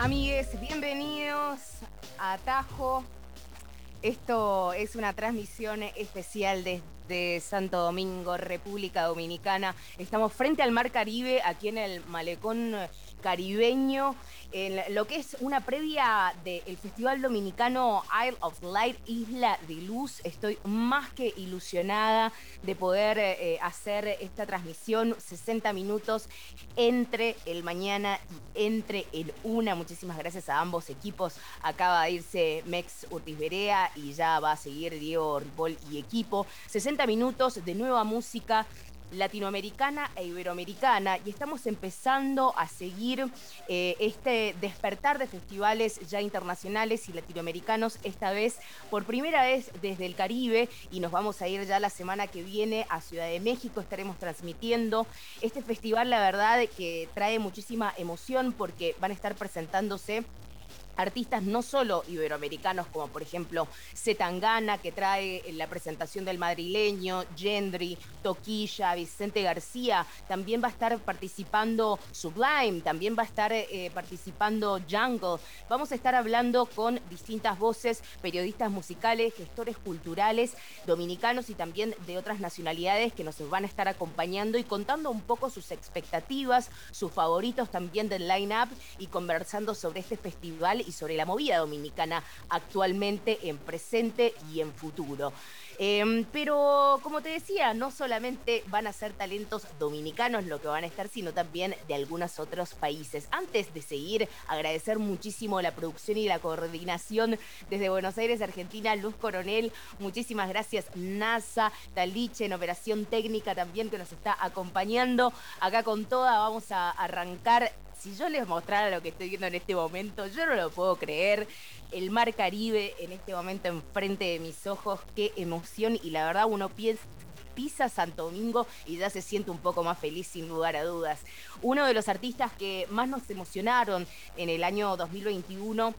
Amigues, bienvenidos a Atajo. Esto es una transmisión especial desde Santo Domingo, República Dominicana. Estamos frente al Mar Caribe, aquí en el malecón caribeño, en lo que es una previa del Festival Dominicano Isle of Light, Isla de Luz. Estoy más que ilusionada de poder eh, hacer esta transmisión 60 minutos entre el mañana y entre el una. Muchísimas gracias a ambos equipos. Acaba de irse Mex Urtiz Berea y ya va a seguir Diego Ripoll y equipo. 60 minutos de nueva música latinoamericana e iberoamericana y estamos empezando a seguir eh, este despertar de festivales ya internacionales y latinoamericanos, esta vez por primera vez desde el Caribe y nos vamos a ir ya la semana que viene a Ciudad de México, estaremos transmitiendo este festival, la verdad que trae muchísima emoción porque van a estar presentándose artistas no solo iberoamericanos, como por ejemplo Zetangana, que trae la presentación del madrileño, Gendry, Toquilla, Vicente García, también va a estar participando Sublime, también va a estar eh, participando Jungle. Vamos a estar hablando con distintas voces, periodistas musicales, gestores culturales, dominicanos y también de otras nacionalidades que nos van a estar acompañando y contando un poco sus expectativas, sus favoritos también del line-up y conversando sobre este festival y sobre la movida dominicana actualmente, en presente y en futuro. Em, pero como te decía, no solamente van a ser talentos dominicanos lo que van a estar, sino también de algunos otros países. Antes de seguir, agradecer muchísimo la producción y la coordinación desde Buenos Aires, Argentina, Luz Coronel. Muchísimas gracias, NASA, Taliche en operación técnica también que nos está acompañando. Acá con toda vamos a arrancar si yo les mostrara lo que estoy viendo en este momento, yo no lo puedo creer. El mar Caribe en este momento enfrente de mis ojos, qué emoción. Y la verdad uno piensa, pisa Santo Domingo y ya se siente un poco más feliz sin lugar a dudas. Uno de los artistas que más nos emocionaron en el año 2021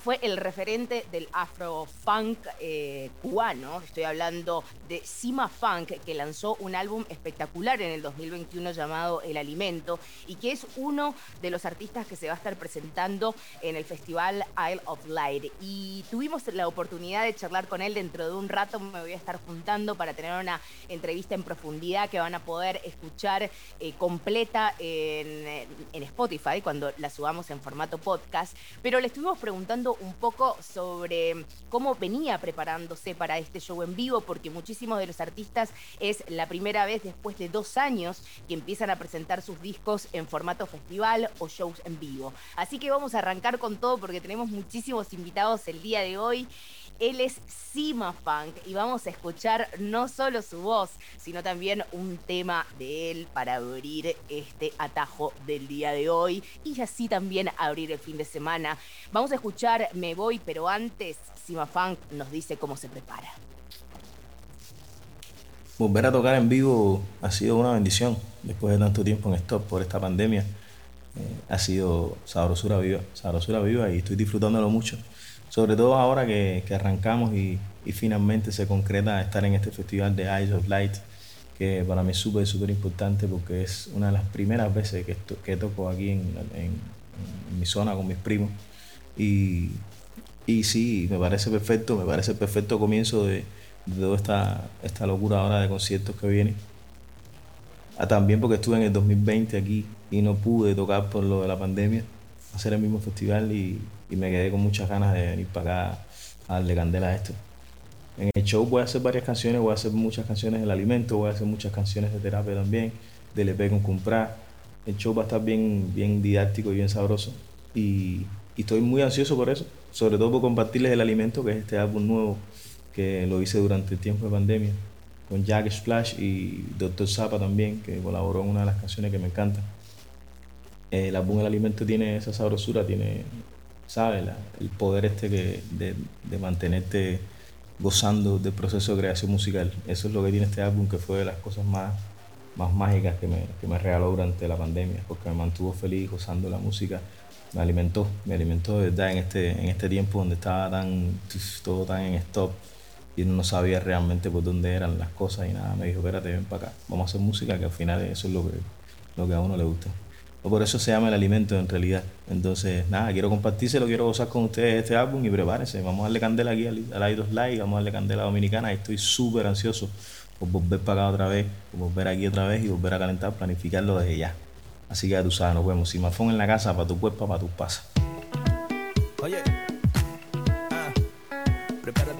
fue el referente del afrofunk eh, cubano. Estoy hablando de Sima Funk, que lanzó un álbum espectacular en el 2021 llamado El Alimento y que es uno de los artistas que se va a estar presentando en el festival Isle of Light. Y tuvimos la oportunidad de charlar con él dentro de un rato. Me voy a estar juntando para tener una entrevista en profundidad que van a poder escuchar eh, completa en, en Spotify cuando la subamos en formato podcast. Pero le estuvimos preguntando un poco sobre cómo venía preparándose para este show en vivo, porque muchísimos de los artistas es la primera vez después de dos años que empiezan a presentar sus discos en formato festival o shows en vivo. Así que vamos a arrancar con todo porque tenemos muchísimos invitados el día de hoy. Él es Sima Funk y vamos a escuchar no solo su voz, sino también un tema de él para abrir este atajo del día de hoy y así también abrir el fin de semana. Vamos a escuchar Me Voy, pero antes Sima Funk nos dice cómo se prepara. Volver a tocar en vivo ha sido una bendición después de tanto tiempo en stop por esta pandemia. Eh, ha sido sabrosura viva, sabrosura viva y estoy disfrutándolo mucho sobre todo ahora que, arrancamos y, finalmente se concreta estar en este festival de Eyes of Light, que para mí es súper, súper importante porque es una de las primeras veces que, que toco aquí en, mi zona con mis primos. Y, y sí, me parece perfecto, me parece perfecto comienzo de, toda esta, esta locura ahora de conciertos que viene. Ah, también porque estuve en el 2020 aquí y no pude tocar por lo de la pandemia, hacer el mismo festival y, y me quedé con muchas ganas de venir para acá a darle candela a esto. En el show voy a hacer varias canciones, voy a hacer muchas canciones del alimento, voy a hacer muchas canciones de terapia también, del EP con comprar. El show va a estar bien, bien didáctico y bien sabroso. Y, y estoy muy ansioso por eso, sobre todo por compartirles el alimento, que es este álbum nuevo que lo hice durante el tiempo de pandemia, con Jack Splash y Dr. Zappa también, que colaboró en una de las canciones que me encanta. El álbum El Alimento tiene esa sabrosura, tiene, ¿sabes? el poder este de, de mantenerte gozando del proceso de creación musical. Eso es lo que tiene este álbum, que fue de las cosas más, más mágicas que me, que me regaló durante la pandemia, porque me mantuvo feliz gozando la música, me alimentó, me alimentó de verdad en este, en este tiempo donde estaba tan, todo tan en stop y no sabía realmente por dónde eran las cosas y nada, me dijo, espérate, ven para acá, vamos a hacer música, que al final eso es lo que, lo que a uno le gusta. O por eso se llama el alimento en realidad. Entonces, nada, quiero compartírselo, quiero gozar con ustedes este álbum y prepárense. Vamos a darle candela aquí al, Idos Live, vamos a darle candela dominicana. Estoy súper ansioso por volver para acá otra vez, por volver aquí otra vez y volver a calentar, planificarlo desde ya. Así que ya tú sabes, nos vemos. Simafón en la casa, para tu cuerpo, para tus pasas. Oye. Ah, prepárate,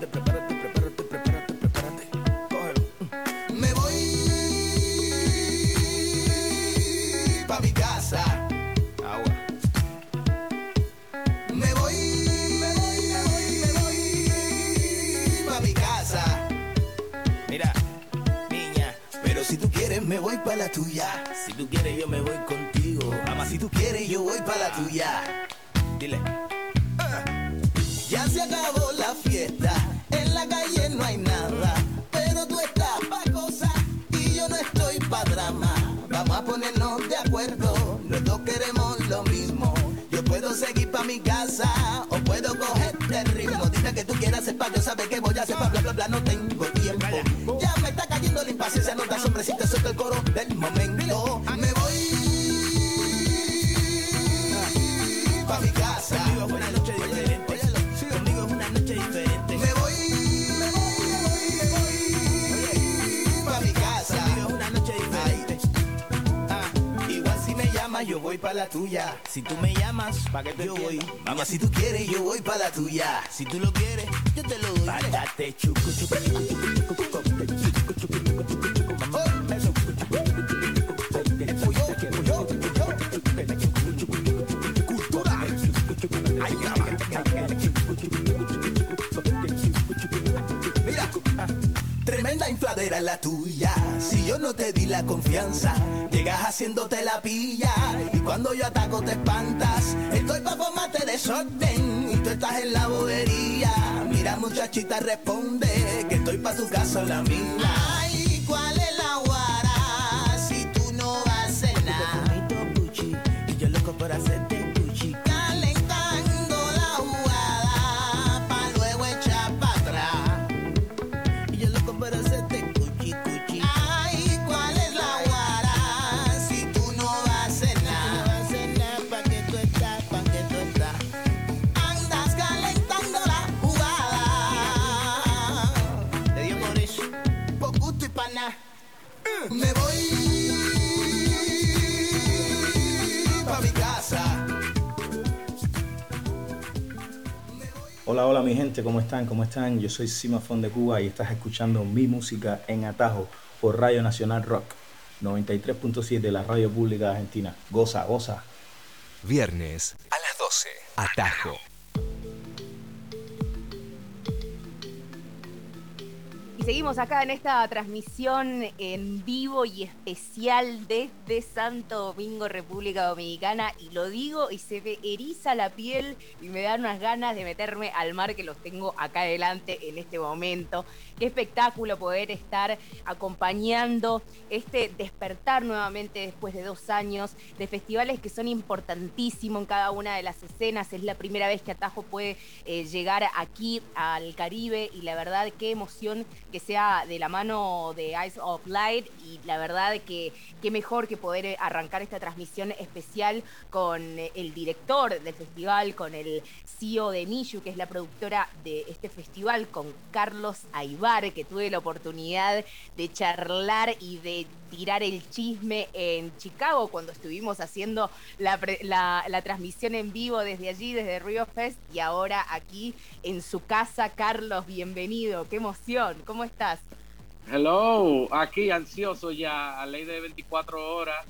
la tuya. Si tú quieres yo me voy contigo. Ama, si tú quieres yo voy pa' la tuya. Dile. Ya se acabó la fiesta, en la calle no hay nada, pero tú estás pa' cosas y yo no estoy pa' drama. Vamos a ponernos de acuerdo, los dos queremos lo mismo. Yo puedo seguir pa' mi casa o puedo coger el ritmo. Dime que tú quieras hacer pa' yo saber que voy a hacer pa' bla bla bla, no tengo tiempo. Ya me está cayendo la impaciencia, nota sombrecita, suelta el coro del momento. Me voy pa' mi casa. Buenas noches, diferente. Conmigo es una noche diferente. Me voy, me voy, me voy, me voy pa' mi casa. Conmigo es una noche diferente. Ah, igual si me llamas yo voy pa' la tuya. Si tú me llamas, pa' que yo voy. Vamos, si tú quieres yo voy pa' la tuya. Si tú lo quieres, yo te lo doy. Párate, chucu, chucu, chucu, chucu, chucu, la tuya. Si yo no te di la confianza, llegas haciéndote la pilla. Y cuando yo ataco te espantas. Estoy pa' formarte desorden y tú estás en la bobería. Mira, muchachita, responde que estoy pa' tu casa la mía. Hola, mi gente, ¿cómo están? ¿Cómo están? Yo soy Simafón de Cuba y estás escuchando mi música en Atajo por Radio Nacional Rock 93.7 de la Radio Pública Argentina. Goza, goza. Viernes a las 12. Atajo. Y seguimos acá en esta transmisión en vivo y especial desde Santo Domingo, República Dominicana. Y lo digo y se me eriza la piel y me dan unas ganas de meterme al mar que los tengo acá adelante en este momento. Qué espectáculo poder estar acompañando este despertar nuevamente después de dos años de festivales que son importantísimos en cada una de las escenas. Es la primera vez que Atajo puede eh, llegar aquí al Caribe y la verdad qué emoción que sea de la mano de Eyes of Light y la verdad que qué mejor que poder arrancar esta transmisión especial con el director del festival, con el CEO de Nishu, que es la productora de este festival, con Carlos Aibar, que tuve la oportunidad de charlar y de tirar el chisme en Chicago cuando estuvimos haciendo la, la, la transmisión en vivo desde allí, desde Rio Fest, y ahora aquí en su casa. Carlos, bienvenido, qué emoción, ¿cómo estás? Hello, aquí ansioso ya, a ley de 24 horas,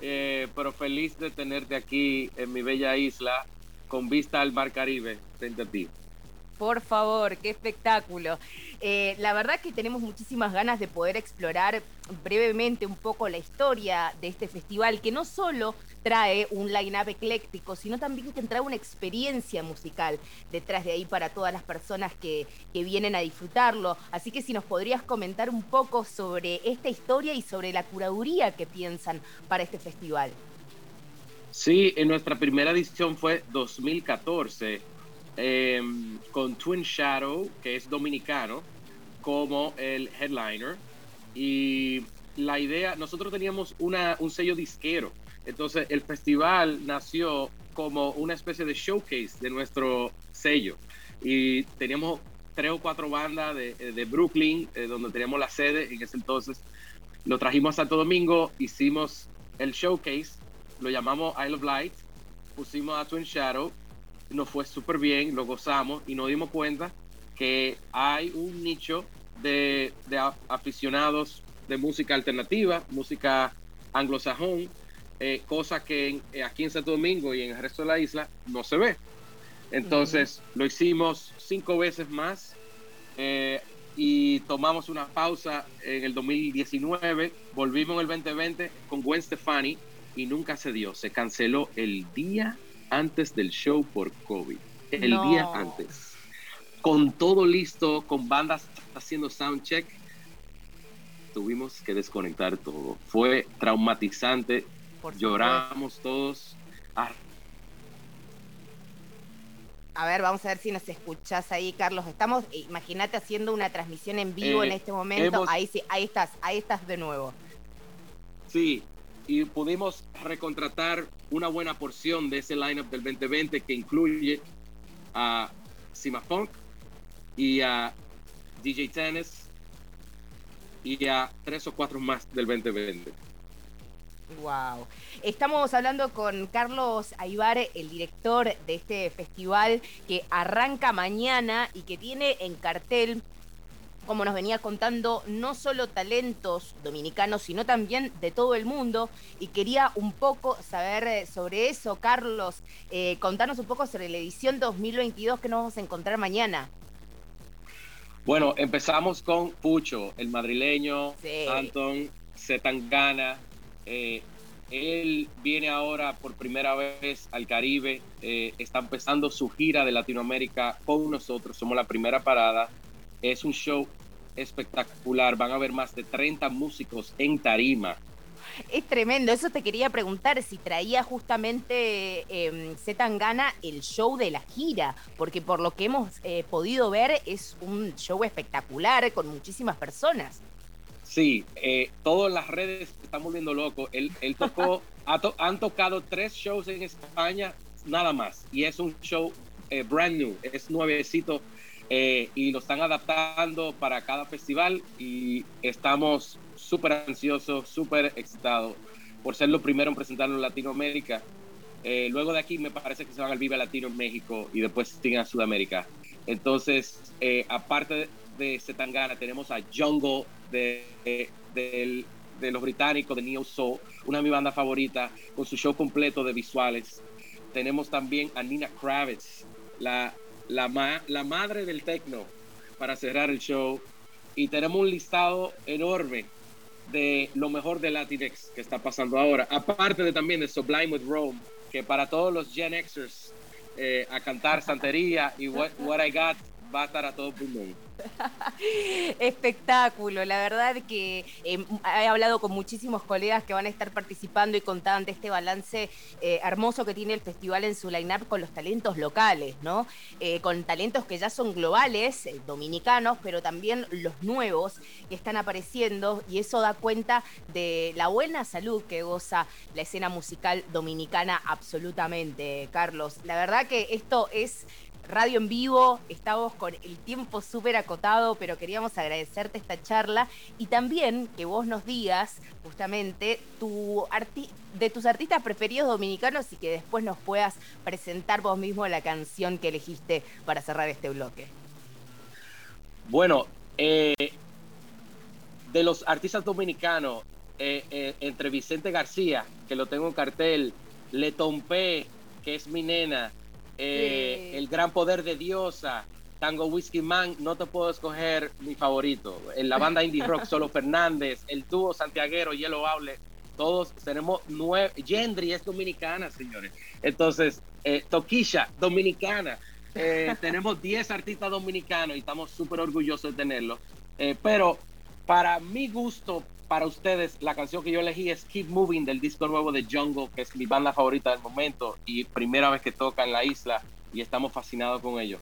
eh, pero feliz de tenerte aquí en mi bella isla con vista al Mar Caribe frente a ti. Por favor, qué espectáculo. Eh, la verdad que tenemos muchísimas ganas de poder explorar brevemente un poco la historia de este festival, que no solo trae un line-up ecléctico, sino también que trae una experiencia musical detrás de ahí para todas las personas que, que vienen a disfrutarlo. Así que si nos podrías comentar un poco sobre esta historia y sobre la curaduría que piensan para este festival. Sí, en nuestra primera edición fue 2014 Em, con Twin Shadow, que es dominicano, como el headliner. Y la idea, nosotros teníamos una, un sello disquero. Entonces el festival nació como una especie de showcase de nuestro sello. Y teníamos tres o cuatro bandas de, de Brooklyn, eh, donde teníamos la sede en ese entonces. Lo trajimos a Santo Domingo, hicimos el showcase, lo llamamos Isle of Light, pusimos a Twin Shadow nos fue súper bien, lo gozamos y nos dimos cuenta que hay un nicho de, aficionados de música alternativa, música anglosajón, eh, cosa que eh, aquí en Santo Domingo y en el resto de la isla no se ve. Entonces lo hicimos cinco veces más eh, y tomamos una pausa en el 2019, volvimos en el 2020 con Gwen Stefani y nunca se dio, se canceló el día antes del show por COVID. El día antes. Con todo listo, con bandas haciendo soundcheck, tuvimos que desconectar todo. Fue traumatizante. Lloramos todos. Ah. A ver, vamos a ver si nos escuchás ahí, Carlos. Estamos, imagínate haciendo una transmisión en vivo en eh, este momento. Ahí sí, ahí estás, ahí estás de nuevo. Sí, y pudimos recontratar una buena porción de ese lineup del 2020 que incluye a Sima y a DJ Tennis y a tres o cuatro más del 2020. Wow. Estamos hablando con Carlos Aybar, el director de este festival que arranca mañana y que tiene en cartel como nos venía contando, no solo talentos dominicanos, sino también de todo el mundo. Y quería un poco saber eh, sobre eso, Carlos, eh, contarnos un poco sobre la edición 2022 que nos vamos a encontrar mañana. Bueno, empezamos con Pucho, el madrileño, Anton Zetangana. Eh, él viene ahora por primera vez al Caribe, está empezando su gira de Latinoamérica con nosotros, somos la primera parada. Es un show espectacular. Van a haber más de 30 músicos en tarima. Es tremendo, eso te quería preguntar si traía justamente eh, Zetangana el show de la gira, porque por lo que hemos eh, podido ver es un show espectacular con muchísimas personas. Sí, eh, todas las redes están volviendo locos. Él, tocó, han tocado tres shows en España, nada más, y es un show eh, brand new, es nuevecito eh, y lo están adaptando para cada festival y estamos súper ansiosos, súper excitados por ser los primeros en presentarlo en Latinoamérica. Eh, luego de aquí me parece que se van al Vive Latino en México y después siguen a Sudamérica. Entonces, eh, aparte de Setangana, tenemos a Jungle de, de, de, los británicos, de Neo Soul, una de mis bandas favoritas, con su show completo de visuales. Tenemos también a Nina Kravitz, la la, la madre del techno para cerrar el show. Y tenemos un listado enorme de lo mejor de Latinx que está pasando ahora. Aparte de también de Sublime with Rome, que para todos los Gen Xers eh, a cantar Santería y What, What I Got va a estar a todo pulmón. Espectáculo, la verdad que eh, he hablado con muchísimos colegas que van a estar participando y contaban de este balance eh, hermoso que tiene el festival en su line-up con los talentos locales, ¿no? Eh, con talentos que ya son globales, dominicanos, pero también los nuevos que están apareciendo y eso da cuenta de la buena salud que goza la escena musical dominicana absolutamente, Carlos. La verdad que esto es radio en vivo, estamos con el tiempo súper acotado, pero queríamos agradecerte esta charla y también que vos nos digas justamente tu de tus artistas preferidos dominicanos y que después nos puedas presentar vos mismo la canción que elegiste para cerrar este bloque. Bueno, eh, de los artistas dominicanos, eh, eh, entre Vicente García, que lo tengo en cartel, Le Tompé, que es mi nena, eh, El Gran Poder de Diosa, Tango Whiskey Man, no te puedo escoger mi favorito. En la banda indie rock, Solo Fernández, el dúo santiaguero, Yellow Hable, todos tenemos nueve. Gendry es dominicana, señores. Entonces, eh, Toquisha, dominicana. Eh, tenemos 10 artistas dominicanos y estamos súper orgullosos de tenerlos. Eh, pero para mi gusto, para ustedes, la canción que yo elegí es Keep Moving del disco nuevo de Jungle, que es mi banda favorita del momento y primera vez que toca en la isla y estamos fascinados con ellos.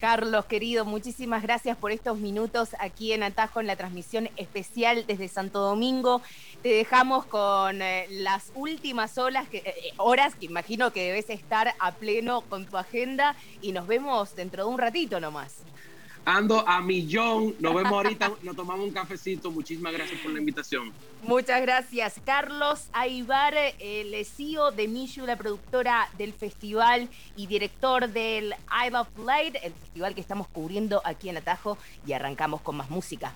Carlos, querido, muchísimas gracias por estos minutos aquí en Atajo en la transmisión especial desde Santo Domingo. Te dejamos con eh, las últimas horas que, eh, horas que imagino que debes estar a pleno con tu agenda y nos vemos dentro de un ratito nomás. Ando a millón, nos vemos ahorita, nos tomamos un cafecito. Muchísimas gracias por la invitación. Muchas gracias, Carlos Aibar, el CEO de Mishu, la productora del festival y director del I Love Light, el festival que estamos cubriendo aquí en Atajo y arrancamos con más música.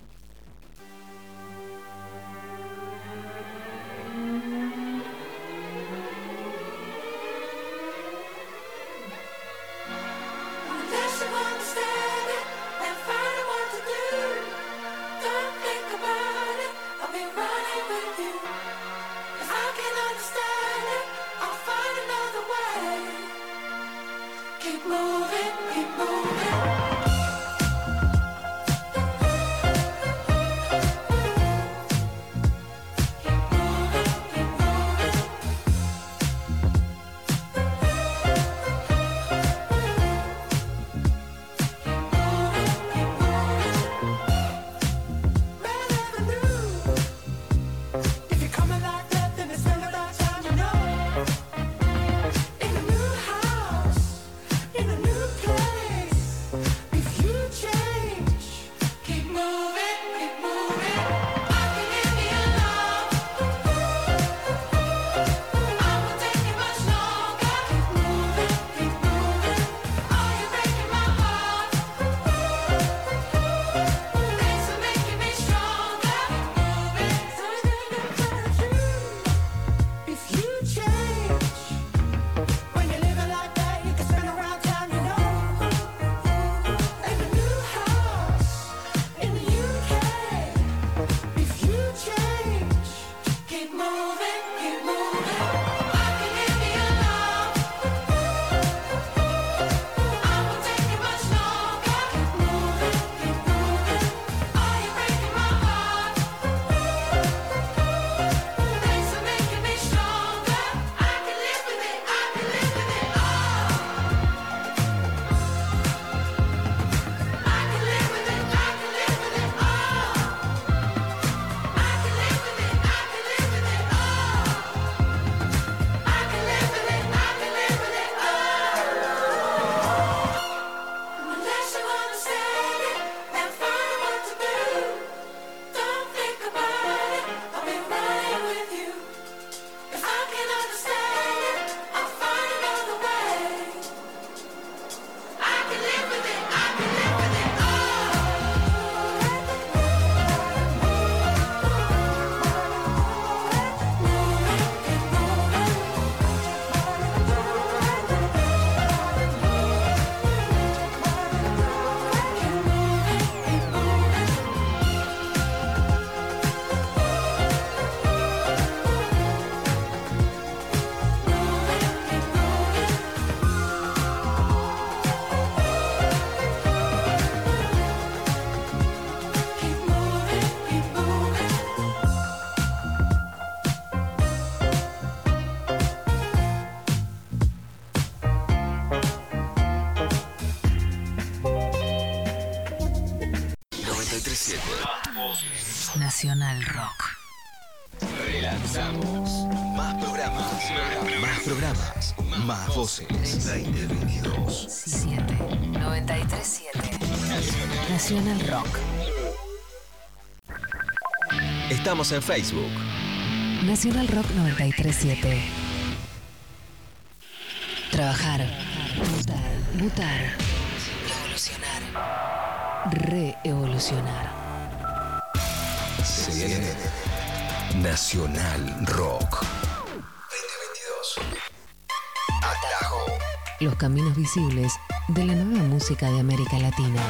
Estamos en Facebook. Nacional Rock 937. Trabajar. Mutar. Mutar. Evolucionar. Reevolucionar. Viene Nacional Rock. 2022. Atajo. Los caminos visibles de la nueva música de América Latina.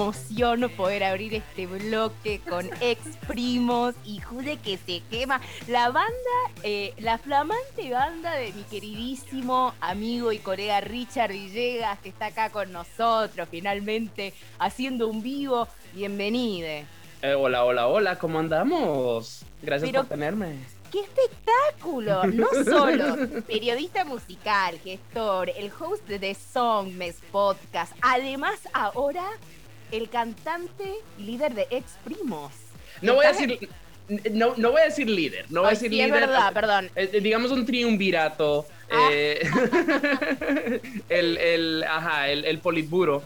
Emoción poder abrir este bloque con ex primos y Jude que se quema. La banda, eh, la flamante banda de mi queridísimo amigo y colega Richard Villegas, que está acá con nosotros, finalmente haciendo un vivo. Bienvenide. Eh, hola, hola, hola, ¿cómo andamos? Gracias Pero- por tenerme. ¡Qué espectáculo! No solo periodista musical, gestor, el host de The Songmes Podcast, además ahora el cantante y líder de Ex Primos. No voy a decir, no, no voy a decir líder, no voy a decir sí, es líder. verdad, perdón. Eh, eh, digamos un triunvirato. Ah. eh, el, el, ajá, el, el politburo.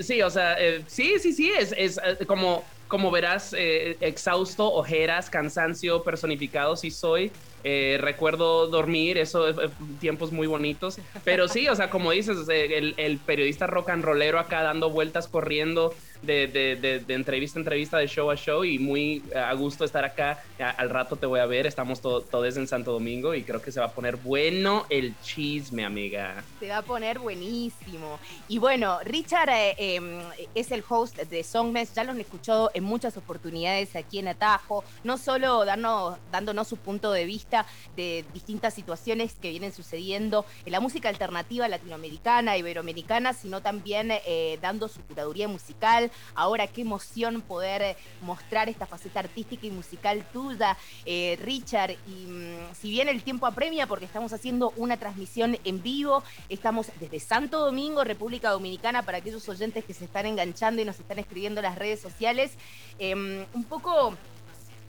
Sí, o sea, eh, sí, sí, sí, es, es como, como verás, eh, exhausto, ojeras, cansancio personificado, sí soy. Eh, recuerdo dormir, eso, eh, tiempos muy bonitos. Pero sí, o sea, como dices, eh, el, el periodista rock and rollero acá dando vueltas, corriendo de, de, de, de entrevista a entrevista, de show a show, y muy eh, a gusto estar acá. Al rato te voy a ver, estamos to- todos en Santo Domingo y creo que se va a poner bueno el chisme, amiga. Se va a poner buenísimo. Y bueno, Richard eh, eh, es el host de Songmes, ya lo han escuchado en muchas oportunidades aquí en Atajo, no solo darnos- dándonos su punto de vista de distintas situaciones que vienen sucediendo en la música alternativa latinoamericana, iberoamericana, sino también eh, dando su curaduría musical. Ahora, qué emoción poder eh, mostrar esta faceta artística y musical tuya, eh, Richard. Y mm, si bien el tiempo apremia, porque estamos haciendo una transmisión en vivo, estamos desde Santo Domingo, República Dominicana, para aquellos oyentes que se están enganchando y nos están escribiendo en las redes sociales, em, un poco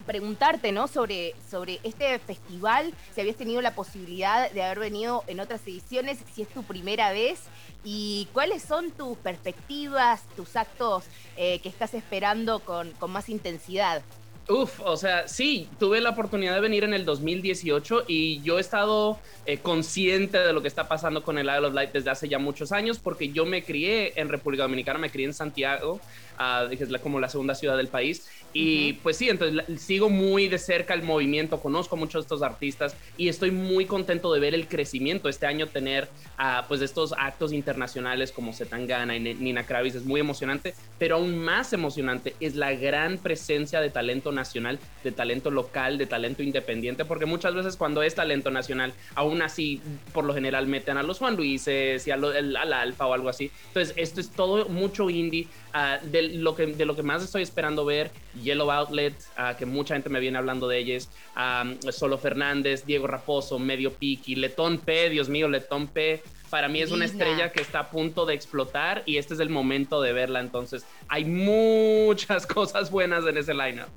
preguntarte, ¿no? Sobre, sobre este festival, si habías tenido la posibilidad de haber venido en otras ediciones, si es tu primera vez y cuáles son tus perspectivas, tus actos eh, que estás esperando con, con más intensidad. Uf, o sea, sí, tuve la oportunidad de venir en el 2018 y yo he estado eh, consciente de lo que está pasando con el Isle of Light desde hace ya muchos años porque yo me crié en República Dominicana, me crié en Santiago, ah, que es como la segunda ciudad del país. Y pues sí, entonces la- sigo muy de cerca el movimiento, conozco muchos de estos artistas y estoy muy contento de ver el crecimiento. Este año tener ah, pues estos actos internacionales como Zetangana y Ni- Nina Kravis es muy emocionante, pero aún más emocionante es la gran presencia de talento nacional, de talento local, de talento independiente, porque muchas veces cuando es talento nacional, aún así por lo general meten a los Juan Luises y a lo- el- al Alfa o algo así. Entonces esto es todo mucho indie. Ah, de, lo que, de lo que más estoy esperando ver, Yellow Outlet, ah, que mucha gente me viene hablando de ellos, ah, Solo Fernández, Diego Raposo, Medio Piki, Letón P, Dios mío, Letón P. Para mí es una estrella que está a punto de explotar y este es el momento de verla. Entonces, hay muchas cosas buenas en ese lineup.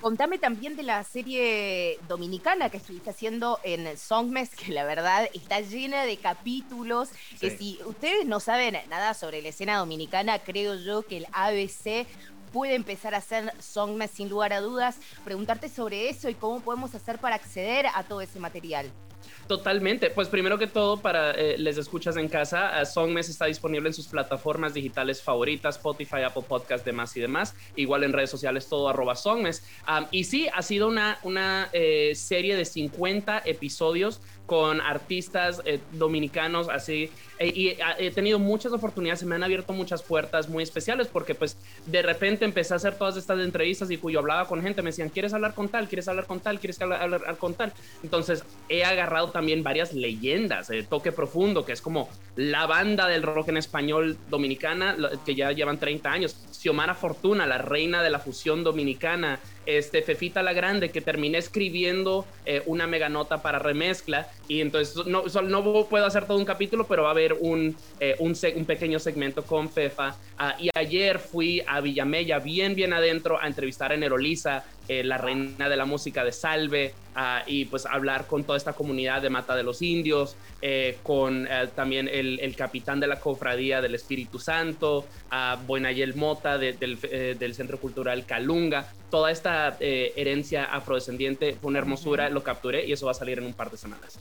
Contame también de la serie dominicana que estuviste haciendo en Songmes, que la verdad está llena de capítulos. Que si ustedes no saben nada sobre la escena dominicana, creo yo que el ABC puede empezar a hacer Songmes sin lugar a dudas. Preguntarte sobre eso y cómo podemos hacer para acceder a todo ese material. Totalmente. Pues primero que todo, para eh, les escuchas en casa, eh, Songmes está disponible en sus plataformas digitales favoritas, Spotify, Apple Podcast, demás y demás. Igual en redes sociales, todo arroba Songmes. Y sí, ha sido una, una eh, serie de 50 episodios con artistas eh, dominicanos así y eh, he tenido muchas oportunidades, se me han abierto muchas puertas muy especiales porque pues de repente empecé a hacer todas estas entrevistas y cuyo hablaba con gente, me decían, ¿quieres hablar con tal? ¿Quieres hablar con tal? ¿Quieres hablar, hablar con tal? Entonces he agarrado también varias leyendas, eh, Toque Profundo, que es como la banda del rock en español dominicana, que ya llevan 30 años, Xiomara Fortuna, la reina de la fusión dominicana, este, Fefita la Grande, que terminé escribiendo eh, una mega nota para remezcla. Y entonces no, no puedo hacer todo un capítulo, pero va a haber un, eh, un, un pequeño segmento con Fefa. Ah, y ayer fui a Villamella, bien, bien adentro, a entrevistar a Nerolisa, eh, la reina de la música de Salve, ah, y pues hablar con toda esta comunidad de Mata de los Indios, eh, con eh, también el, el capitán de la cofradía del Espíritu Santo, a Buenayel Mota de- del, eh, del Centro Cultural Calunga. Toda esta eh, herencia afrodescendiente fue una hermosura, lo capturé y eso va a salir en un par de semanas.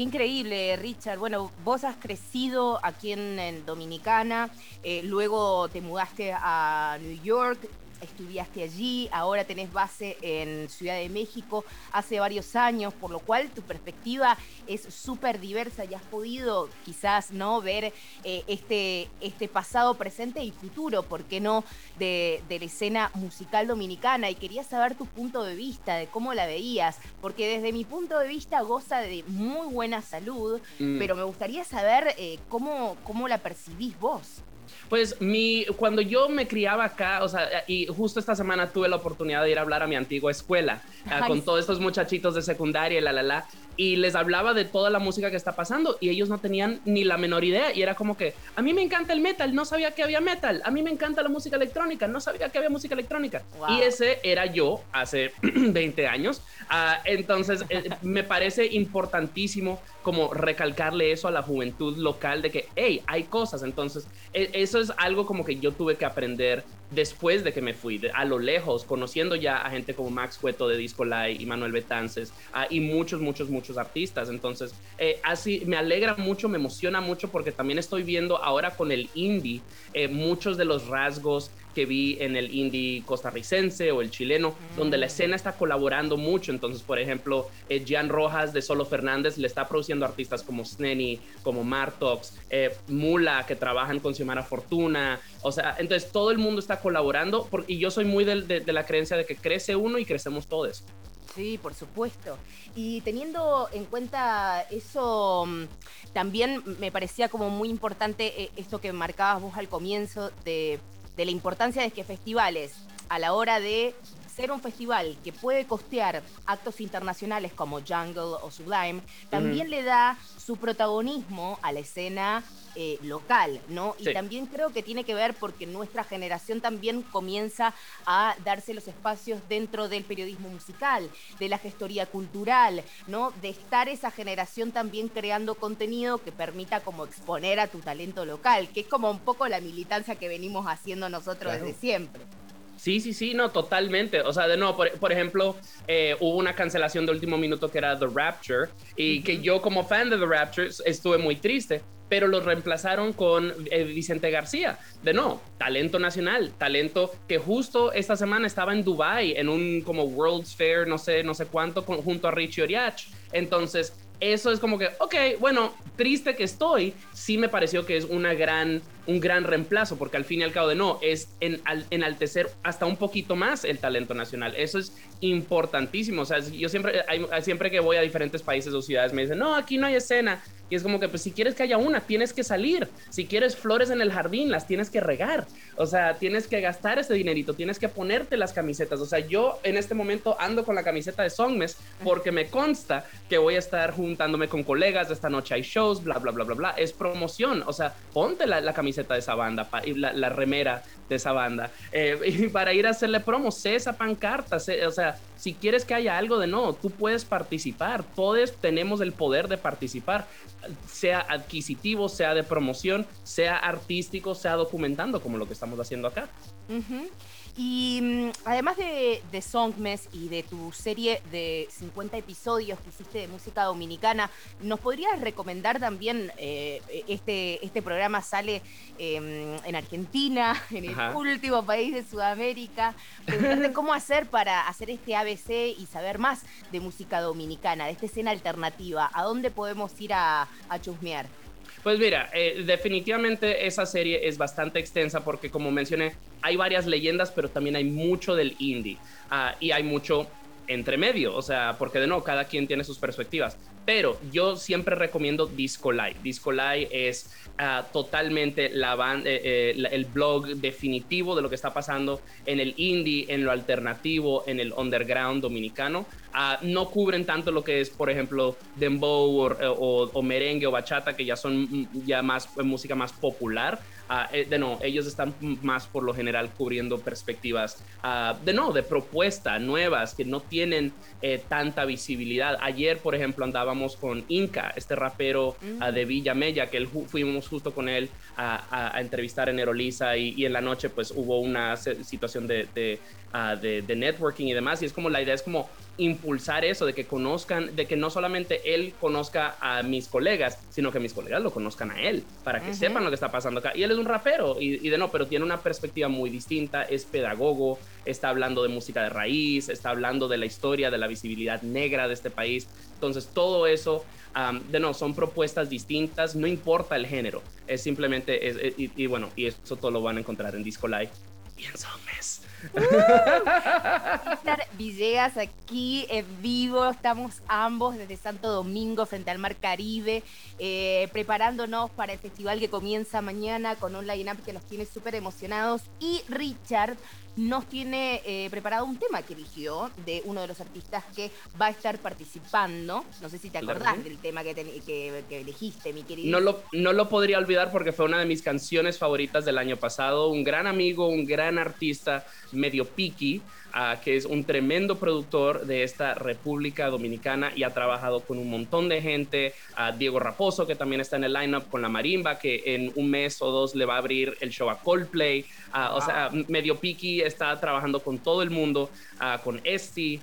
Qué increíble, Richard. Bueno, vos has crecido aquí en, Dominicana, eh, luego te mudaste a New York, estudiaste allí, ahora tenés base en Ciudad de México hace varios años, por lo cual tu perspectiva es súper diversa y has podido quizás no ver eh, este, este pasado, presente y futuro, ¿por qué no?, de, de la escena musical dominicana. Y quería saber tu punto de vista, de cómo la veías, porque desde mi punto de vista goza de muy buena salud, Mm. pero me gustaría saber eh, cómo, cómo la percibís vos. Pues mi, cuando yo me criaba acá, o sea, y justo esta semana tuve la oportunidad de ir a hablar a mi antigua escuela ah, con todos estos muchachitos de secundaria y la la la, y les hablaba de toda la música que está pasando y ellos no tenían ni la menor idea y era como que a mí me encanta el metal, no sabía que había metal, a mí me encanta la música electrónica, no sabía que había música electrónica. Wow. Y ese era yo hace 20 años. Ah, entonces, eh, me parece importantísimo como recalcarle eso a la juventud local de que, hey, hay cosas. Entonces, e- eso es algo como que yo tuve que aprender después de que me fui, de- a lo lejos, conociendo ya a gente como Max Cueto de Disco Live y Manuel Betances ah, y muchos, muchos, muchos artistas. Entonces, eh, así me alegra mucho, me emociona mucho porque también estoy viendo ahora con el indie eh, muchos de los rasgos que vi en el indie costarricense o el chileno, donde la escena está colaborando mucho. Entonces, por ejemplo, eh, Gian Rojas de Solo Fernández le está produciendo artistas como Sneni, como Martox, eh, Mula, que trabajan con Xiomara Fortuna. O sea, entonces todo el mundo está colaborando por- y yo soy muy del- de, de la creencia de que crece uno y crecemos todos. Sí, por supuesto. Y teniendo en cuenta eso, mm, también me parecía como muy importante eh, esto que marcabas vos al comienzo de, de la importancia de que festivales, a la hora de ser un festival que puede costear actos internacionales como Jungle o Sublime, también le da su protagonismo a la escena eh, local, ¿no? Y también creo que tiene que ver porque nuestra generación también comienza a darse los espacios dentro del periodismo musical, de la gestoría cultural, ¿no? De estar esa generación también creando contenido que permita como exponer a tu talento local, que es como un poco la militancia que venimos haciendo nosotros Claro. desde siempre. Sí, sí, sí, no, totalmente. O sea, de nuevo, por, por ejemplo, eh, hubo una cancelación de último minuto que era The Rapture y que yo como fan de The Rapture estuve muy triste, pero lo reemplazaron con eh, Vicente García. De no, talento nacional, talento que justo esta semana estaba en Dubai en un como World's Fair, no sé, no sé cuánto, con- junto a Richie Oriach. Entonces, eso es como que, ok, bueno, triste que estoy, sí me pareció que es una gran, un gran reemplazo, porque al fin y al cabo de no, es en, al- enaltecer hasta un poquito más el talento nacional. Eso es importantísimo. O sea, yo siempre, hay- siempre que voy a diferentes países o ciudades me dicen, no, aquí no hay escena. Y es como que, pues si quieres que haya una, tienes que salir. Si quieres flores en el jardín, las tienes que regar. O sea, tienes que gastar ese dinerito, tienes que ponerte las camisetas. O sea, yo en este momento ando con la camiseta de Songmes porque me consta que voy a estar juntándome con colegas. Esta noche hay shows, bla, bla, bla, bla, bla. Es promoción. O sea, ponte la, la camiseta de esa banda, la, remera de esa banda. Eh, para ir a hacerle promo, sé esa pancarta. o sea, si quieres que haya algo de no, tú puedes participar. Todos tenemos el poder de participar, sea adquisitivo, sea de promoción, sea artístico, sea documentando, como lo que estamos haciendo acá. Y mm, además de, de Songmes y de tu serie de 50 episodios que hiciste de música dominicana, ¿nos podrías recomendar también, eh, este, este programa sale eh, en Argentina, en el Ajá. último país de Sudamérica, preguntarte cómo hacer para hacer este ABC y saber más de música dominicana, de esta escena alternativa? ¿A dónde podemos ir a, a chusmear? Pues mira, eh, definitivamente esa serie es bastante extensa porque como mencioné, hay varias leyendas, pero también hay mucho del indie. Ah, y hay mucho entre medio, o sea, porque de nuevo, cada quien tiene sus perspectivas. Pero yo siempre recomiendo Disco Live. Disco Live es ah, totalmente eh, eh, la- el blog definitivo de lo que está pasando en el indie, en lo alternativo, en el underground dominicano. Ah, no cubren tanto lo que es, por ejemplo, dembow o, o- merengue o bachata, que ya son mm, ya más eh, música más popular. Eh, de no, ellos están más por lo general cubriendo perspectivas ah, de no, de propuesta nuevas que no tienen eh, tanta visibilidad. Ayer, por ejemplo, andábamos con Inca, este rapero ah, de Villa Mella, que él fuimos justo con él a, a- entrevistar en Erolisa y, y en la noche pues hubo una situación de, de, de- de networking y demás. Y es como la idea es como impulsar eso, de que conozcan, de que no solamente él conozca a mis colegas, sino que mis colegas lo conozcan a él, para que sepan lo que está pasando acá. Y él es un rapero, y, y de no, pero tiene una perspectiva muy distinta, es pedagogo, está hablando de música de raíz, está hablando de la historia, de la visibilidad negra de este país. Entonces, todo eso, de no, son propuestas distintas, no importa el género, es simplemente, es- es- y, y bueno, y eso todo lo van a encontrar en Disco Live y en Songmes. Richard Villegas aquí en vivo, estamos ambos desde Santo Domingo frente al Mar Caribe, eh, preparándonos para el festival que comienza mañana con un line-up que nos tiene súper emocionados. Y Richard nos tiene eh, preparado un tema que eligió de uno de los artistas que va a estar participando. No sé si te acordás del tema que, que- que elegiste, mi querido. No lo, no lo podría olvidar porque fue una de mis canciones favoritas del año pasado. Un gran amigo, un gran artista, medio piqui, ah, que es un tremendo productor de esta República Dominicana y ha trabajado con un montón de gente. a Diego Raposo, que también está en el lineup con la marimba, que en un mes o dos le va a abrir el show a Coldplay. Ah, O sea, medio piqui está trabajando con todo el mundo, ah, con Esti.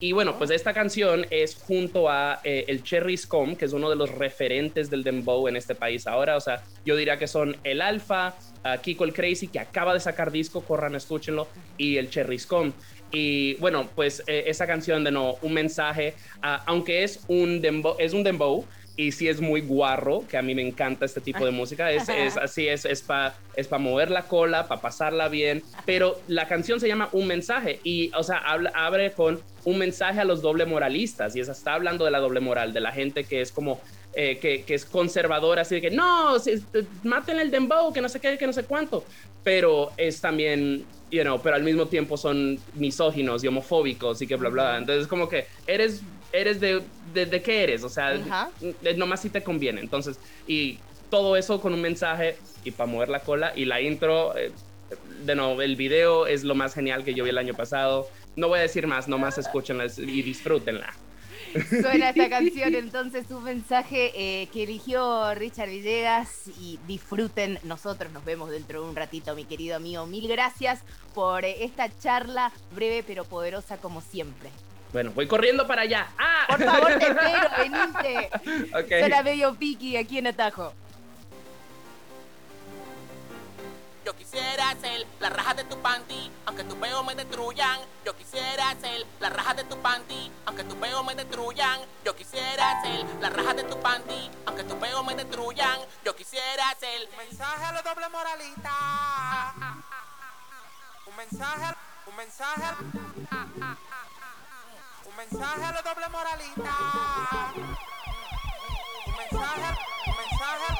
Y bueno, pues esta canción es junto a eh, el Cherry Scum, que es uno de los referentes del dembow en este país ahora. O sea, yo diría que son el Alfa, Kiko el Crazy, que acaba de sacar disco, corran, escúchenlo, y el Cherry Scum. Y bueno, pues eh, esa canción de no, un mensaje, aunque es un dembow, es un dembow, y sí es muy guarro, que a mí me encanta este tipo de música, es, es así, es, es para es pa mover la cola, para pasarla bien, pero la canción se llama Un mensaje y, o sea, habla, abre con un mensaje a los doble moralistas. Y esa está hablando de la doble moral, de la gente que es como, eh, que, que es conservadora, así de que no, si- maten el dembow, que no sé qué, que no sé cuánto, pero es también, you know, pero al mismo tiempo son misóginos y homofóbicos y que bla, bla, entonces como que eres, eres de, de, de qué eres, o sea, Ajá. eh, nomás si te conviene. Entonces, y todo eso con un mensaje y para mover la cola y la intro, eh, de nuevo, el video es lo más genial que yo vi el año pasado. No voy a decir más, nomás escúchenla y disfrútenla. Suena esta canción, entonces un mensaje eh, que eligió Richard Villegas y disfruten. Nosotros nos vemos dentro de un ratito, mi querido amigo. Mil gracias por eh, esta charla breve pero poderosa como siempre. Bueno, voy corriendo para allá. ¡Ah! Por favor, te espero, venite. Ok. Suena medio piqui aquí en Atajo. Yo quisiera ser la raja de tu panty, aunque tus peos me destruyan. Yo quisiera ser la raja de tu panty, aunque tus peos me destruyan. Yo quisiera ser la raja de tu panty, aunque tus peos me destruyan. Yo quisiera ser un mensaje a los doble moralistas. Un mensaje, un mensaje, un mensaje a los doble moralistas. Un mensaje, un mensaje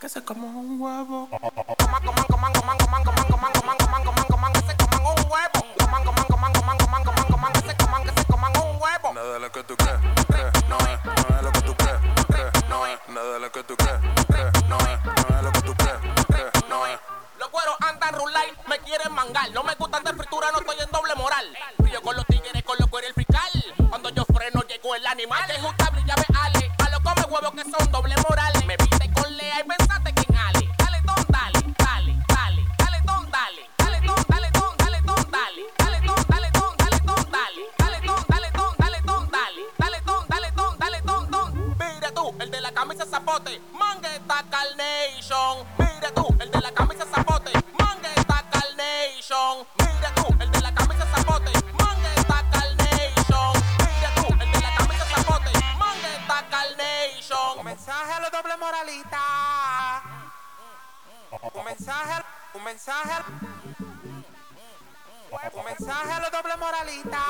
que se como un huevo. Coman, coman, coman, coman, coman, coman, coman, coman, coman, coman, coman, que se coman un huevo. Coman, coman, coman, coman, coman, coman, coman, que se coman, que se coman un huevo. Nada de lo que tú crees, crees, no es, no es lo que tú crees, crees, no es, nada de lo que tú crees, crees, no es, no es lo que tú crees, crees, no es. Los güeros andan rulay, me quieren mangar. No me gustan de fritura, no estoy en doble moral. Con los llegó el animal. De justa brilla, ve ale. Pa' los come huevos que son doble moral. Me viste con lea y pensaste que en ale. Dale, don, dale, dale, dale. Dale, don, dale. Dale, don, dale, don, dale, don, dale. Dale, don, dale, don, dale, don, dale. Dale, don, dale, don, dale, don, dale. Dale, don, dale, don, dale, don, don. Mira tú, el de la camisa zapote. Mangueta Carnation. Mira tú, Un mensaje, un mensaje. Un mensaje a los doble moralistas.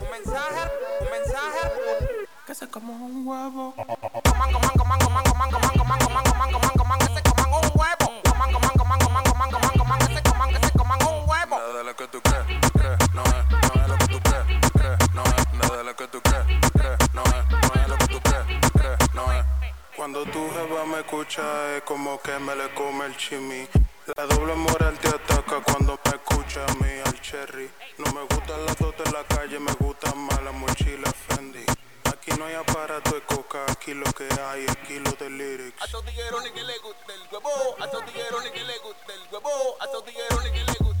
Un mensaje, un mensaje. Que se como un huevo. Coman, coman, coman, coman, coman, Cuando tu jeva me escucha es como que me le come el chimi. La doble moral te ataca cuando me escucha a mí al cherry. No me gustan las dos en la calle, me gustan más las mochilas Fendi. Aquí no hay aparato de coca, aquí lo que hay es kilos de lyrics. A dijeron ni que le gusta el huevo, a dijeron ni que le gusta el huevo, a dijeron ni que le gusta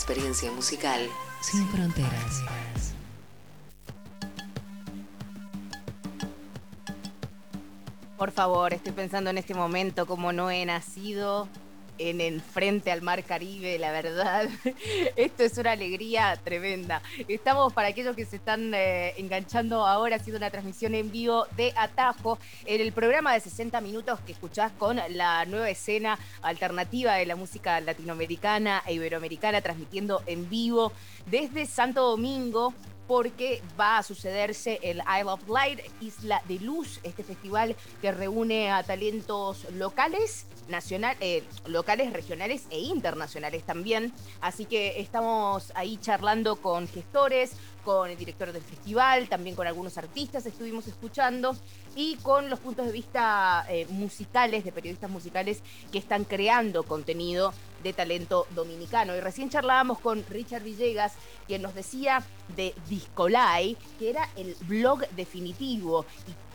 experiencia musical sin fronteras. Por favor, estoy pensando en este momento como no he nacido en el frente al mar Caribe, la verdad. Esto es una alegría tremenda. Estamos para aquellos que se están eh, enganchando ahora haciendo una transmisión en vivo de Atajo en el programa de 60 minutos que escuchás con la nueva escena alternativa de la música latinoamericana e iberoamericana transmitiendo en vivo desde Santo Domingo porque va a sucederse el Isle of Light, Isla de Luz, este festival que reúne a talentos locales, nacional, eh, locales, regionales e internacionales también. Así que estamos ahí charlando con gestores, con el director del festival, también con algunos artistas estuvimos escuchando y con los puntos de vista eh, musicales, de periodistas musicales que están creando contenido de talento dominicano. Y recién charlábamos con Richard Villegas, quien nos decía de Discolai, que era el blog definitivo.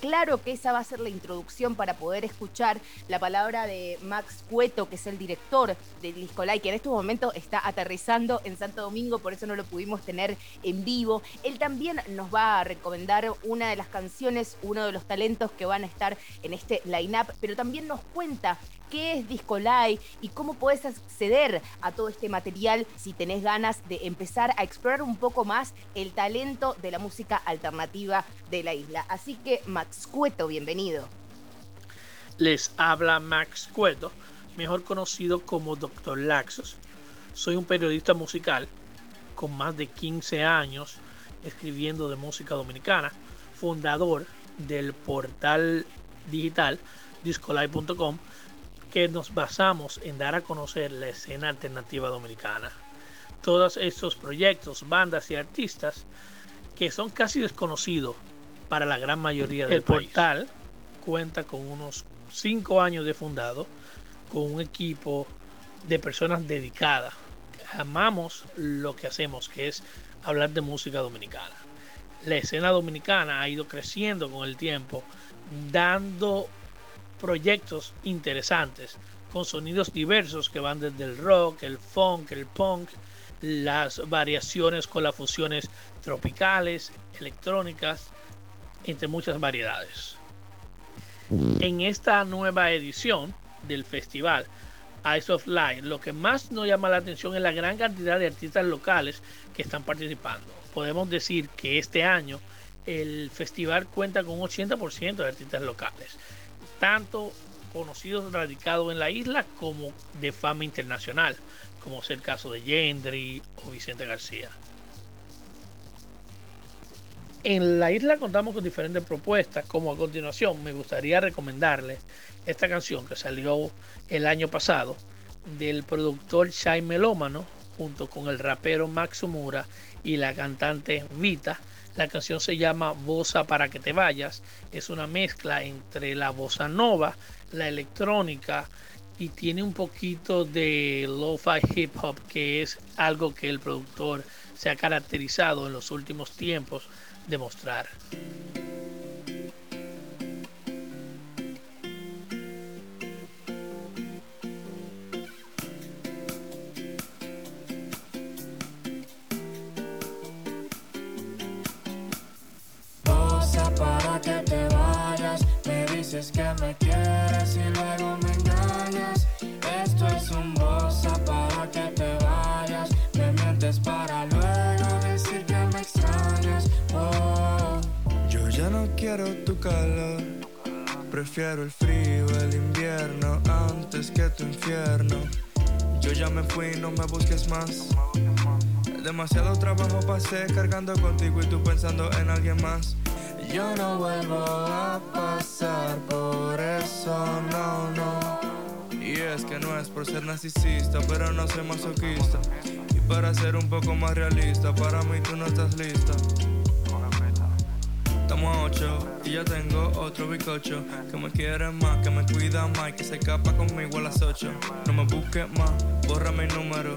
Claro que esa va a ser la introducción para poder escuchar la palabra de Max Cueto, que es el director de Discolai, que en estos momentos está aterrizando en Santo Domingo, por eso no lo pudimos tener en vivo. Él también nos va a recomendar una de las canciones, uno de los talentos que van a estar en este line-up, pero también nos cuenta qué es Discolai y cómo puedes acceder a todo este material si tenés ganas de empezar a explorar un poco más el talento de la música alternativa de la isla. Así que Max Cueto, bienvenido. Les habla Max Cueto, mejor conocido como Dr. Laxos. Soy un periodista musical con más de 15 años escribiendo de música dominicana, fundador del portal digital discolai.com que nos basamos en dar a conocer la escena alternativa dominicana. Todos estos proyectos, bandas y artistas que son casi desconocidos para la gran mayoría del El país. portal cuenta con unos 5 años de fundado, con un equipo de personas dedicadas. Amamos lo que hacemos, que es hablar de música dominicana. La escena dominicana ha ido creciendo con el tiempo, dando proyectos interesantes con sonidos diversos que van desde el rock, el funk, el punk, las variaciones con las fusiones tropicales, electrónicas, entre muchas variedades. En esta nueva edición del festival Eyes of Light, lo que más nos llama la atención es la gran cantidad de artistas locales que están participando. Podemos decir que este año el festival cuenta con un 80% de artistas locales, tanto conocidos radicados en la isla como de fama internacional, como es el caso de Gendry o Vicente García. En la isla contamos con diferentes propuestas, como a continuación me gustaría recomendarles esta canción que salió el año pasado del productor Shai Melómano junto con el rapero Max Umura y la cantante Vita. La canción se llama Bossa para que te vayas. Es una mezcla entre la bossa nova, la electrónica y tiene un poquito de lo-fi hip hop que es algo que el productor se ha caracterizado en los últimos tiempos de mostrar. Bosa para que te vayas. Me dices que me quieres y luego quiero tu calor. Prefiero el frío, el invierno, antes que tu infierno. Yo ya me fui, no me busques más. Demasiado trabajo pasé cargando contigo y tú pensando en alguien más. Yo no vuelvo a pasar por eso, no, no. Y es que no es por ser narcisista, pero no soy masoquista. Y para ser un poco más realista, para mí tú no estás lista. Estamos a 8 y ya tengo otro bicocho que me quiere más, que me cuida más y que se escapa conmigo a las 8. No me busques más, borra mi número,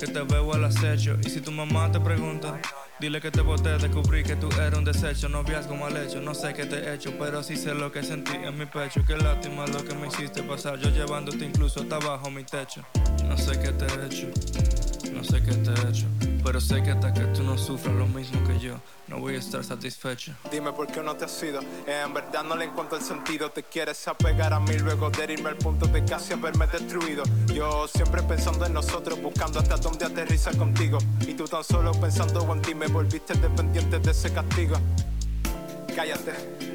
que te veo al acecho. Y si tu mamá te pregunta, dile que te boté, descubrí que tú eres un desecho. Noviazgo mal hecho, no sé qué te he hecho, pero sí sé lo que sentí en mi pecho. Qué lástima lo que me hiciste pasar, yo llevándote incluso hasta abajo mi techo. No sé qué te he hecho, no sé qué te he hecho, pero sé que hasta que tú no sufras lo mismo que yo, no voy a estar satisfecho. Dime por qué no te has ido. En verdad no le encuentro el sentido. Te quieres apegar a mí luego de al punto de casi haberme destruido. Yo siempre pensando en nosotros, buscando hasta dónde aterriza contigo. Y tú tan solo pensando en ti, me volviste dependiente de ese castigo. Cállate,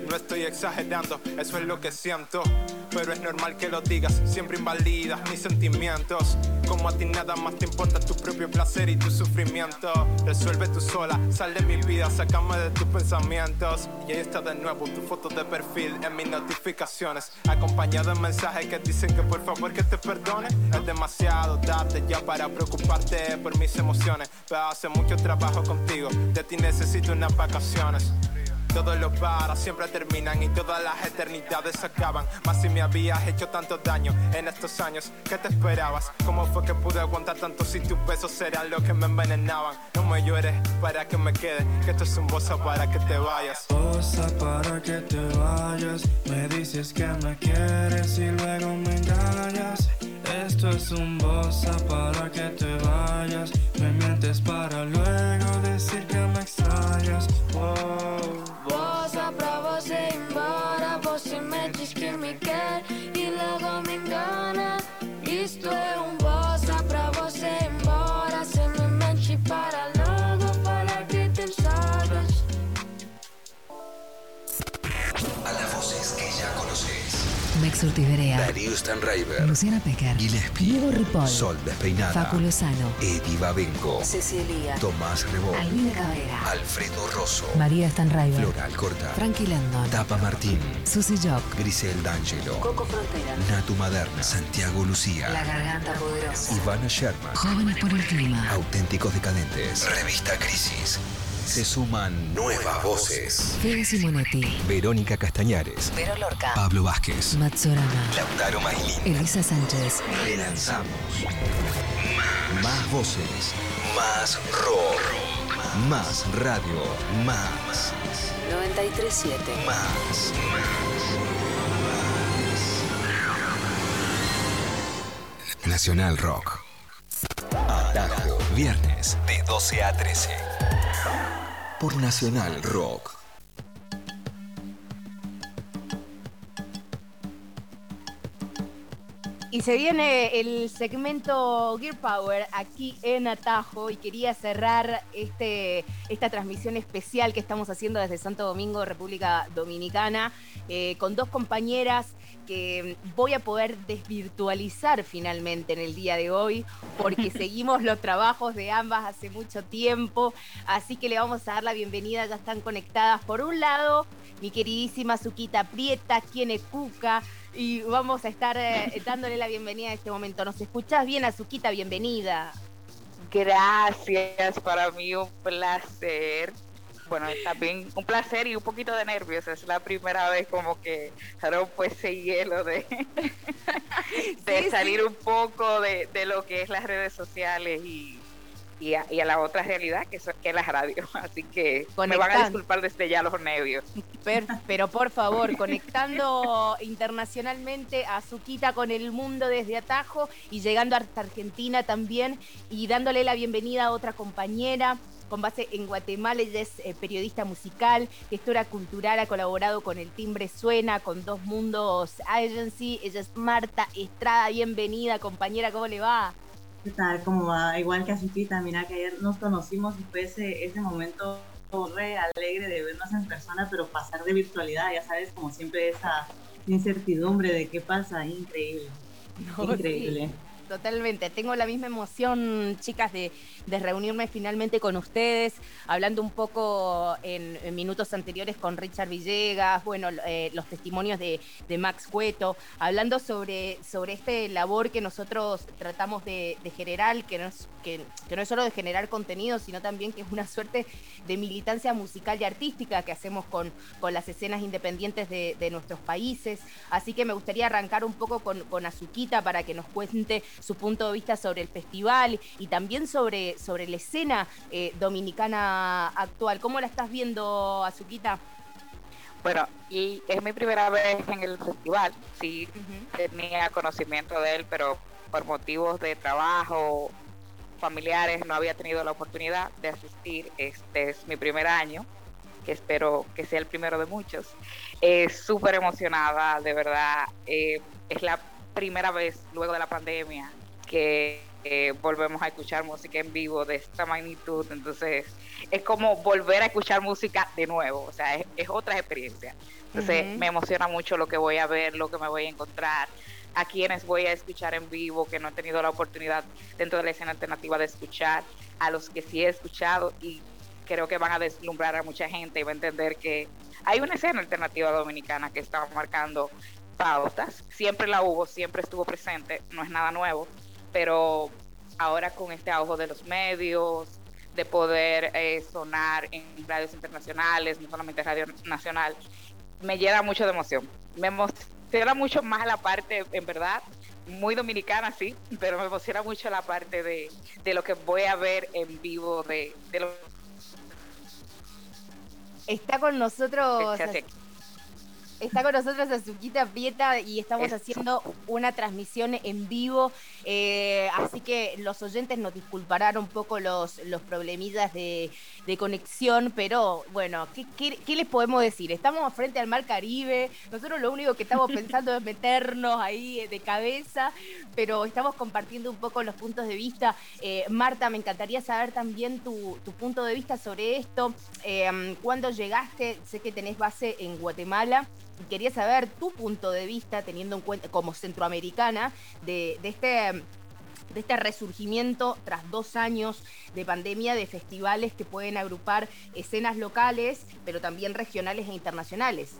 no estoy exagerando, eso es lo que siento. Pero es normal que lo digas, siempre invalidas mis sentimientos. Como a ti nada más te importa tu propio placer y tu sufrimiento. Resuelve tú sola, sal de mi vida, sácame de tus pensamientos. Y ahí está de nuevo tu foto de perfil en mis notificaciones. Acompañado de mensajes que dicen que por favor que te perdone. Es demasiado tarde ya para preocuparte por mis emociones. Pero hace mucho trabajo contigo, de ti necesito unas vacaciones. Todos los paras siempre terminan y todas las eternidades acaban. Más si me habías hecho tanto daño en estos años, ¿qué te esperabas? ¿Cómo fue que pude aguantar tanto si tus besos eran los que me envenenaban? No me llores para que me quede, que esto es un bosa para que te vayas. Cosa para que te vayas, me dices que me quieres y luego me engañas. Esto es un bosa para que te vayas, me mientes para luego decir que me extrañas. Wow. Você pra você ir embora. Você me diz que me quer E logo me engana. Isto é um Mex Urtiberea, Darío Stanraiver. Luciana Pecker, Gillespie. Diego Ripoll, Sol Despeinada. Facu Lozano, Eddie Babenco. Cecilia, Tomás Rebón. Albina Cabrera, Alfredo Rosso. María Stanraiver, Floral Corta. Frankie Landon, Tapa Martín. Susy Jock, Grisel D'Angelo. Coco Frontera, Natu Maderna. Santiago Lucía. La Garganta Poderosa, Ivana Sherman. Jóvenes por el Clima, Auténticos Decadentes. Revista Crisis. Se suman nuevas voces. Fede Simonetti, Verónica Castañares. Vero Lorca, Pablo Vázquez. Matsorama, Lautaro Mailín. Elisa Sánchez, Relanzamos. Más voces. Más rock. Más radio. Más. 937, Más. Nacional Rock. Atajo. Viernes de 12 a 13. Por Nacional Rock. Y se viene el segmento Gear Power aquí en Atajo y quería cerrar este, esta transmisión especial que estamos haciendo desde Santo Domingo, República Dominicana, eh, con dos compañeras que voy a poder desvirtualizar finalmente en el día de hoy, porque seguimos los trabajos de ambas hace mucho tiempo, así que le vamos a dar la bienvenida, ya están conectadas por un lado, mi queridísima Suquita Prieta, quien es Cuca, y vamos a estar eh, dándole la bienvenida en este momento. ¿Nos escuchás bien, Azuquita? Bienvenida. Gracias, para mí un placer. Bueno, también un placer y un poquito de nervios. Es la primera vez como que rompo ese hielo de, de Sí, salir sí. un poco de, de lo que es las redes sociales y, y, a, y a la otra realidad que, eso- que es la radio. Así que me van a disculpar desde ya los nervios. Per- pero por favor, conectando internacionalmente a Azuquita con el mundo desde Atajo y llegando hasta Argentina también y dándole la bienvenida a otra compañera con base en Guatemala. Ella es eh, periodista musical, gestora cultural, ha colaborado con El Timbre Suena, con Dos Mundos Agency. Ella es Marta Estrada. Bienvenida, compañera, ¿cómo le va? ¿Qué tal? ¿Cómo va? Igual que Azuquita, mira que ayer nos conocimos y fue ese, ese momento re alegre de vernos en persona, pero pasar de virtualidad, ya sabes, como siempre esa incertidumbre de qué pasa, increíble. No, increíble. sí, Totalmente, tengo la misma emoción, chicas, de, reunirme finalmente con ustedes, hablando un poco en, minutos anteriores con Richard Villegas, bueno, eh, los testimonios de, Max Cueto, hablando sobre, sobre este labor que nosotros tratamos de, generar, que no, es, que, no es solo de generar contenido, sino también que es una suerte de militancia musical y artística que hacemos con, con las escenas independientes de, nuestros países. Así que me gustaría arrancar un poco con Azuquita para que nos cuente su punto de vista sobre el festival y también sobre, sobre la escena eh, dominicana actual. ¿Cómo la estás viendo, Azuquita? Bueno, y es mi primera vez en el festival. Sí, tenía conocimiento de él, pero por motivos de trabajo, familiares, no había tenido la oportunidad de asistir. Este es mi primer año, que espero que sea el primero de muchos. Eh, Súper emocionada, de verdad. Eh, es la primera vez luego de la pandemia que eh, volvemos a escuchar música en vivo de esta magnitud. Entonces, es como volver a escuchar música de nuevo. O sea, es, es otra experiencia. Entonces, me emociona mucho lo que voy a ver, lo que me voy a encontrar, a quienes voy a escuchar en vivo, que no he tenido la oportunidad dentro de la escena alternativa de escuchar, a los que sí he escuchado y creo que van a deslumbrar a mucha gente y va a entender que hay una escena alternativa dominicana que está marcando pautas. Siempre la hubo, siempre estuvo presente, no es nada nuevo, pero ahora con este auge de los medios, de poder eh, sonar en radios internacionales, no solamente radio nacional, me llena mucho de emoción. Me emociona mucho más la parte, en verdad, muy dominicana, sí, pero me emociona mucho la parte de, de lo que voy a ver en vivo, de, de lo Está con nosotros. Está con nosotros Azuquita Prieta y estamos Eso. haciendo una transmisión en vivo, eh, así que los oyentes nos disculparán un poco los, los problemillas de, de conexión, pero bueno, ¿qué, qué, les podemos decir? Estamos frente al Mar Caribe, nosotros lo único que estamos pensando es meternos ahí de cabeza, pero estamos compartiendo un poco los puntos de vista. Eh, Marta, me encantaría saber también tu, tu punto de vista sobre esto. Eh, ¿Cuándo llegaste? Sé que tenés base en Guatemala. Quería saber tu punto de vista, teniendo en cuenta como centroamericana, de, de este de este resurgimiento tras dos años de pandemia de festivales que pueden agrupar escenas locales, pero también regionales e internacionales.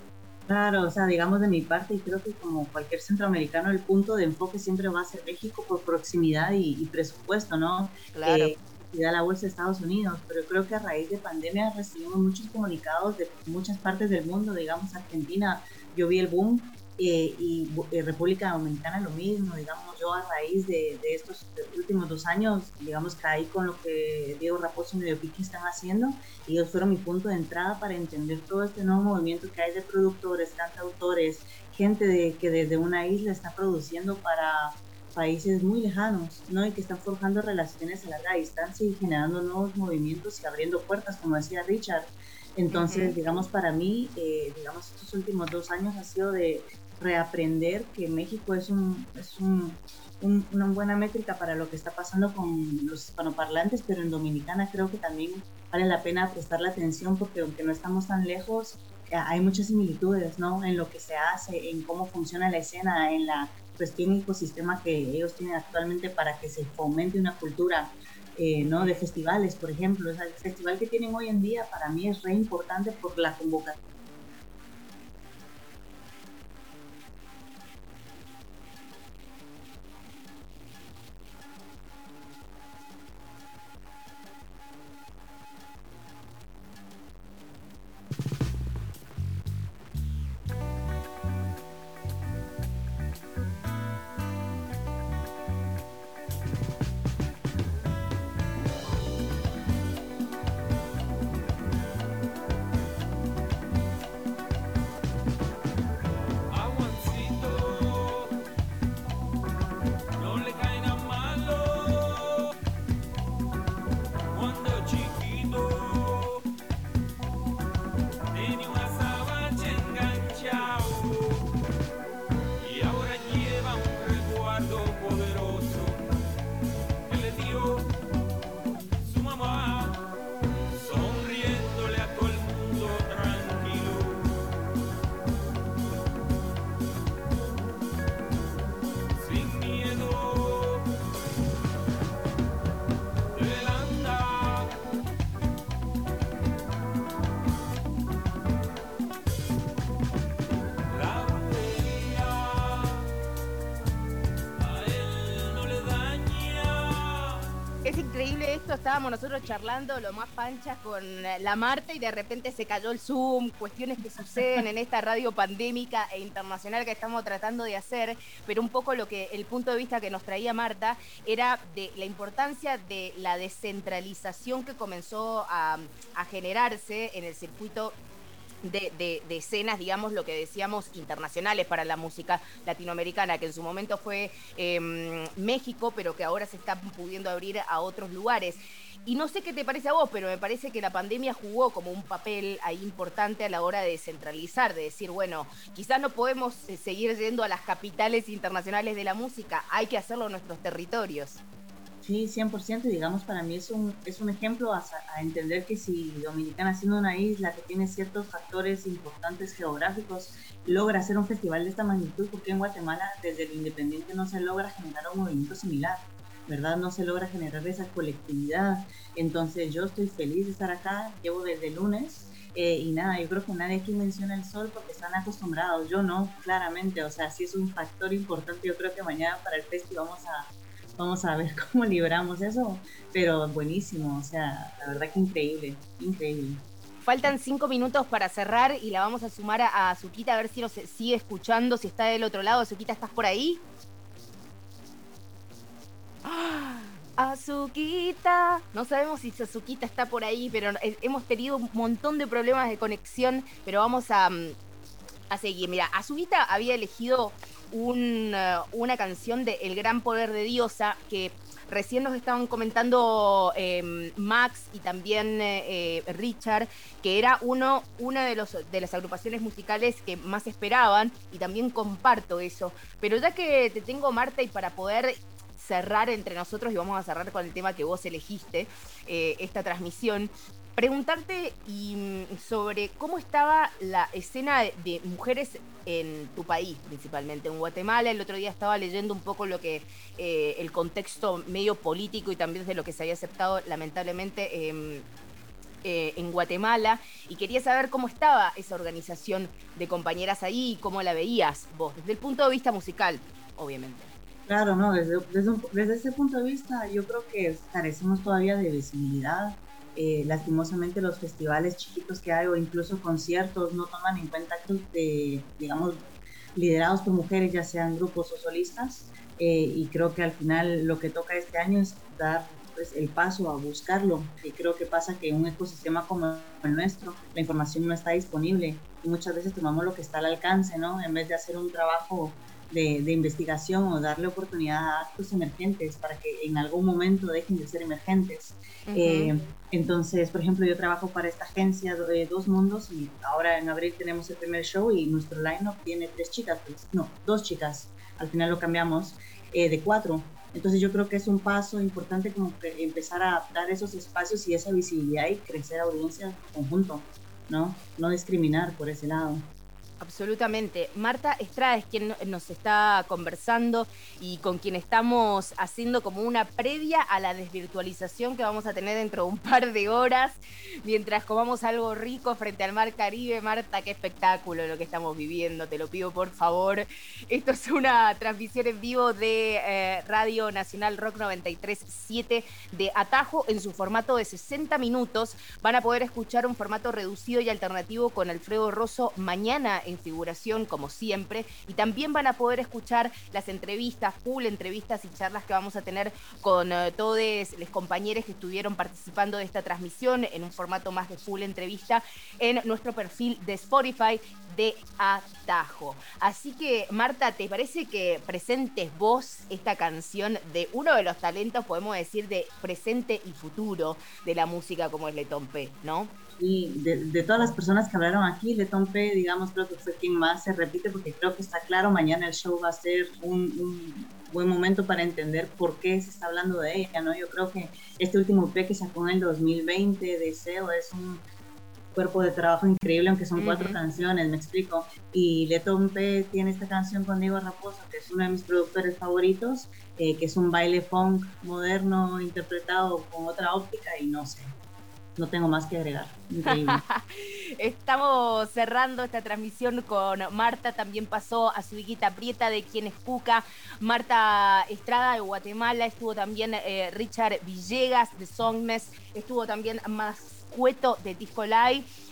Claro, o sea, digamos de mi parte, y creo que como cualquier centroamericano, el punto de enfoque siempre va a ser México por proximidad y, y presupuesto, ¿no? Claro. Eh, y da la bolsa de Estados Unidos, pero creo que a raíz de pandemia recibimos muchos comunicados de muchas partes del mundo, digamos Argentina, yo vi el boom eh, y eh, República Dominicana lo mismo, digamos yo a raíz de, de estos últimos dos años, digamos caí con lo que Diego Raposo y Medio Pique están haciendo y ellos fueron mi punto de entrada para entender todo este nuevo movimiento que hay de productores, cantautores, gente de, que desde una isla está produciendo para países muy lejanos, ¿no? Y que están forjando relaciones a larga distancia y generando nuevos movimientos y abriendo puertas, como decía Richard. Entonces, Ujú. digamos, para mí, eh, digamos, estos últimos dos años ha sido de reaprender que México es, un, es un, un- una buena métrica para lo que está pasando con los hispanoparlantes, pero en Dominicana creo que también vale la pena prestarle atención porque aunque no estamos tan lejos, eh, hay muchas similitudes, ¿no? En lo que se hace, en cómo funciona la escena, en la cuestión ecosistema que ellos tienen actualmente para que se fomente una cultura eh, ¿no? de festivales, por ejemplo. O sea, el festival que tienen hoy en día para mí es re importante por la convocatoria. Estábamos nosotros charlando lo más panchas con la Marta y de repente se cayó el Zoom, cuestiones que suceden en esta radio pandémica e internacional que estamos tratando de hacer, pero un poco lo que el punto de vista que nos traía Marta era de la importancia de la descentralización que comenzó a, a generarse en el circuito de, de- de escenas, digamos, lo que decíamos, internacionales para la música latinoamericana, que en su momento fue eh, México, pero que ahora se está pudiendo abrir a otros lugares. Y no sé qué te parece a vos, pero me parece que la pandemia jugó como un papel ahí importante a la hora de descentralizar, de decir, bueno, quizás no podemos eh, seguir yendo a las capitales internacionales de la música, hay que hacerlo en nuestros territorios. Sí, 100%, y digamos, para mí es un, es un ejemplo a, a entender que si Dominicana, siendo una isla que tiene ciertos factores importantes geográficos, logra hacer un festival de esta magnitud, porque en Guatemala, desde lo independiente, no se logra generar un movimiento similar, ¿verdad? No se logra generar esa colectividad. Entonces, yo estoy feliz de estar acá, llevo desde el lunes. eh, y nada, yo creo que nadie aquí menciona el sol porque están acostumbrados, yo no, claramente, o sea, sí es un factor importante, yo creo que mañana para el festival vamos a, Vamos a ver cómo libramos eso, pero buenísimo, o sea, la verdad que increíble, increíble. Faltan cinco minutos para cerrar y la vamos a sumar a, a Azuquita a ver si nos sigue escuchando, si está del otro lado. Azuquita, ¿estás por ahí? ¡Ah! Azuquita. No sabemos si Azuquita está por ahí, pero eh, hemos tenido un montón de problemas de conexión, pero vamos a, mm, a seguir. Mira, Azuquita había elegido un, eh, una canción de El Gran Poder de Diosa que recién nos estaban comentando eh, Max y también eh, eh, Richard, que era uno, una de, los, de las agrupaciones musicales que más esperaban y también comparto eso. Pero ya que te tengo, Marta, y para poder cerrar entre nosotros, y vamos a cerrar con el tema que vos elegiste, eh, esta transmisión, preguntarte mm, sobre cómo estaba la escena de, mujeres en tu país, principalmente en Guatemala. El otro día estaba leyendo un poco lo que eh, el contexto medio político y también de lo que se había aceptado lamentablemente em, eh, en Guatemala y quería saber cómo estaba esa organización de compañeras ahí y cómo la veías vos, desde el punto de vista musical, obviamente. Claro, no, desde, desde, desde ese punto de vista yo creo que carecemos todavía de visibilidad. Eh, lastimosamente los festivales chiquitos que hay o incluso conciertos no toman en cuenta actos de, digamos, liderados por mujeres, ya sean grupos o solistas. Eh, y creo que al final lo que toca este año es dar pues, el paso a buscarlo. Y creo que pasa que en un ecosistema como el nuestro, la información no está disponible y muchas veces tomamos lo que está al alcance, ¿no? En vez de hacer un trabajo de, de investigación o darle oportunidad a actos emergentes para que en algún momento dejen de ser emergentes. Eh, entonces, por ejemplo, yo trabajo para esta agencia de Dos Mundos y ahora en abril tenemos el primer show y nuestro line-up tiene tres chicas, pues, no, dos chicas, al final lo cambiamos, eh, de cuatro. Entonces yo creo que es un paso importante como que empezar a dar esos espacios y esa visibilidad y crecer audiencia en conjunto, ¿no? No discriminar por ese lado. Absolutamente. Marta Estrada es quien nos está conversando y con quien estamos haciendo como una previa a la desvirtualización que vamos a tener dentro de un par de horas mientras comamos algo rico frente al mar Caribe. Marta, qué espectáculo lo que estamos viviendo, te lo pido por favor. Esto es una transmisión en vivo de eh, Radio Nacional Rock 93.7 de Atajo en su formato de 60 minutos. Van a poder escuchar un formato reducido y alternativo con Alfredo Rosso mañana en figuración, como siempre. Y también van a poder escuchar las entrevistas, full entrevistas y charlas que vamos a tener con eh, todos los compañeros que estuvieron participando de esta transmisión en un formato más de full entrevista en nuestro perfil de Spotify de Atajo. Así que, Marta, ¿te parece que presentes vos esta canción de uno de los talentos, podemos decir, de presente y futuro de la música como es Letón P, ¿no? Y de, de todas las personas que hablaron aquí, Letón P, digamos, creo que fue quien más se repite porque creo que está claro, mañana el show va a ser un, un buen momento para entender por qué se está hablando de ella, ¿no? Yo creo que este último EP que sacó en el 2020, Deseo, es un cuerpo de trabajo increíble, aunque son cuatro Ujú. canciones, me explico. Y Letón P tiene esta canción con Diego Raposo, que es uno de mis productores favoritos, eh, que es un baile funk moderno interpretado con otra óptica y no sé, no tengo más que agregar. Increíble. Estamos cerrando esta transmisión con Marta, también pasó a su hijita Prieta de quien es Cuca, Marta Estrada de Guatemala, estuvo también eh, Richard Villegas de Songmes, estuvo también Mascueto de Disco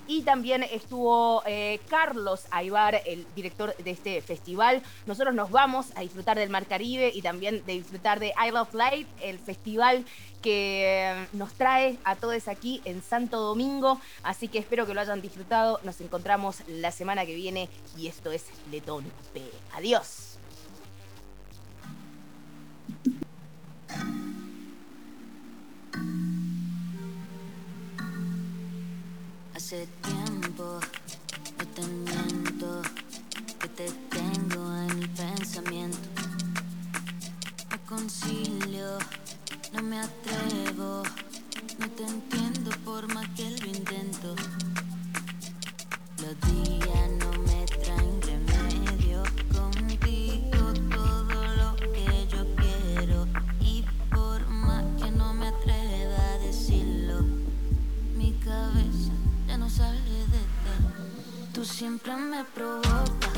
y también estuvo eh, Carlos Aybar, el director de este festival. Nosotros nos vamos a disfrutar del Mar Caribe y también de disfrutar de I Love Light, el festival que eh, nos trae a todos aquí en Santo Domingo. Así que espero que lo hayan disfrutado. Nos encontramos la semana que viene y esto es Letón P. Adiós. Hace tiempo, no te miento, que te tengo en el pensamiento. Me concilio, no me atrevo, no te entiendo por más que lo intento. Los días no siempre me provocas.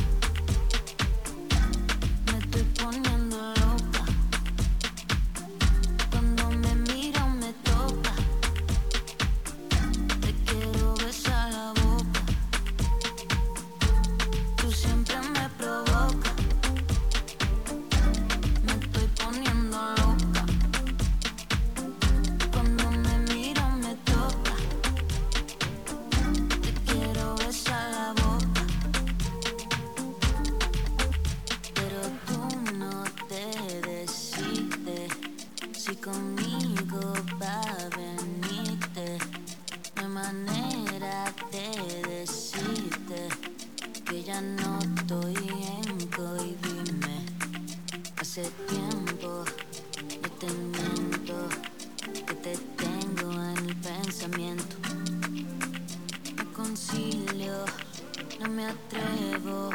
Me atrevo,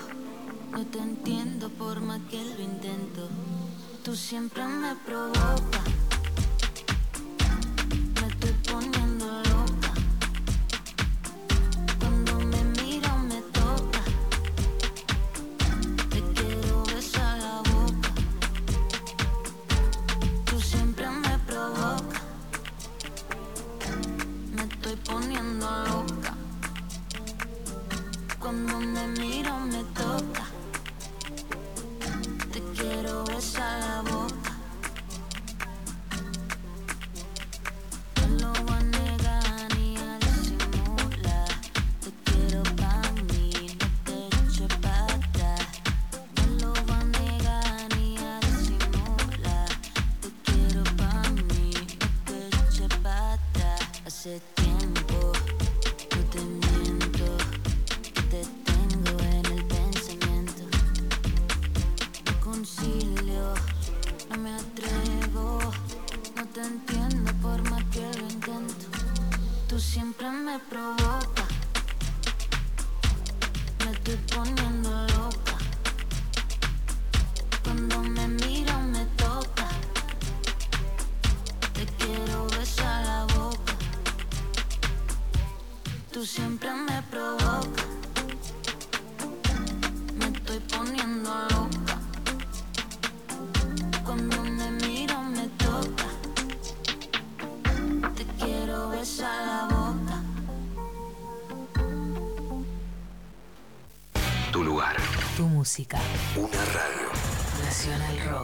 no te entiendo por más que lo intento. Tú siempre me provocas, música. Una radio. Nacional Rock.